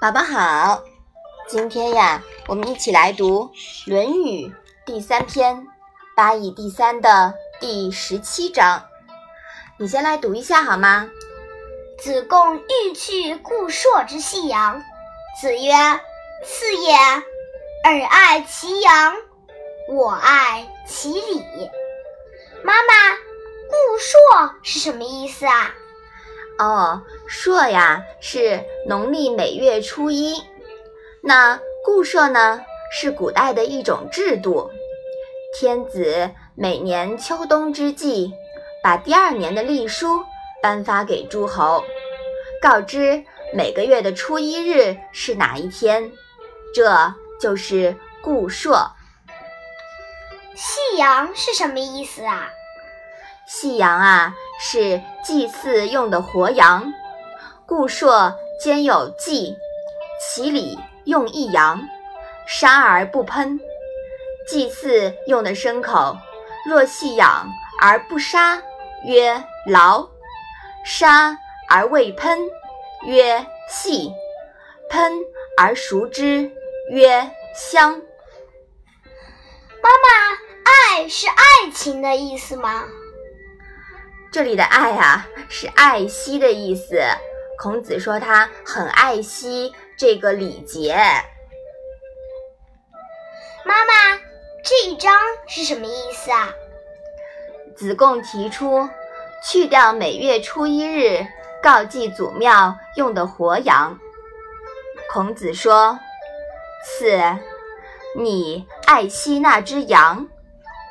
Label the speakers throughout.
Speaker 1: 宝宝好，今天呀，我们一起来读《论语》第三篇《八义第三》的第十七章。你先来读一下好吗？
Speaker 2: 子贡欲去故朔之夕阳，子曰：“次也，尔爱其阳，我爱其礼。”妈妈，故朔是什么意思啊？
Speaker 1: 哦，朔呀是农历每月初一。那固朔呢是古代的一种制度，天子每年秋冬之际，把第二年的历书颁发给诸侯，告知每个月的初一日是哪一天，这就是固朔。
Speaker 2: 夕阳是什么意思啊？
Speaker 1: 夕阳啊，是祭祀用的活羊。顾朔兼有祭，其礼用一羊，杀而不喷。祭祀用的牲口，若细养而不杀，曰劳；杀而未喷，曰细；喷而熟之，曰香。
Speaker 2: 妈妈，爱是爱情的意思吗？
Speaker 1: 这里的爱啊，是爱惜的意思。孔子说他很爱惜这个礼节。
Speaker 2: 妈妈，这一章是什么意思啊？
Speaker 1: 子贡提出去掉每月初一日告祭祖庙用的活羊。孔子说：“四，你爱惜那只羊，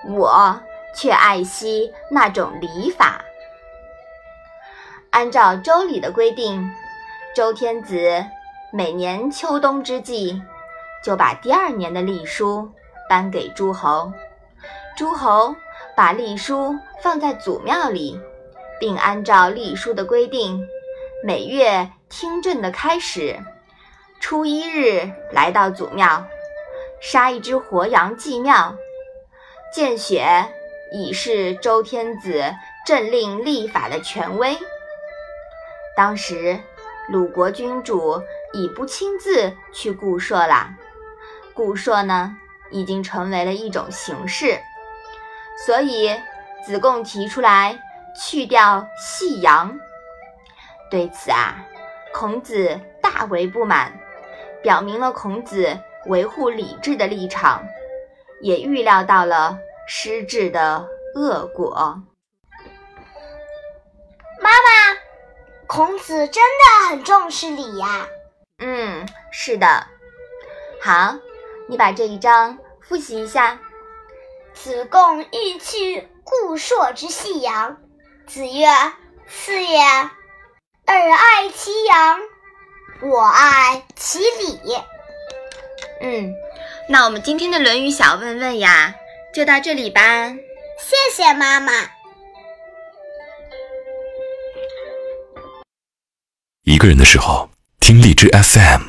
Speaker 1: 我却爱惜那种礼法。”按照周礼的规定，周天子每年秋冬之际，就把第二年的历书颁给诸侯。诸侯把历书放在祖庙里，并按照历书的规定，每月听政的开始，初一日来到祖庙，杀一只活羊祭庙，见血以示周天子政令立法的权威。当时，鲁国君主已不亲自去顾朔了，顾朔呢已经成为了一种形式，所以子贡提出来去掉夕阳。对此啊，孔子大为不满，表明了孔子维护礼制的立场，也预料到了失制的恶果。
Speaker 2: 孔子真的很重视礼呀。
Speaker 1: 嗯，是的。好，你把这一章复习一下。
Speaker 2: 子贡欲去故朔之夕阳，子曰：“次也，尔爱其羊，我爱其礼。”
Speaker 1: 嗯，那我们今天的《论语》小问问呀，就到这里吧。
Speaker 2: 谢谢妈妈。
Speaker 3: 一个人的时候，听荔枝 FM。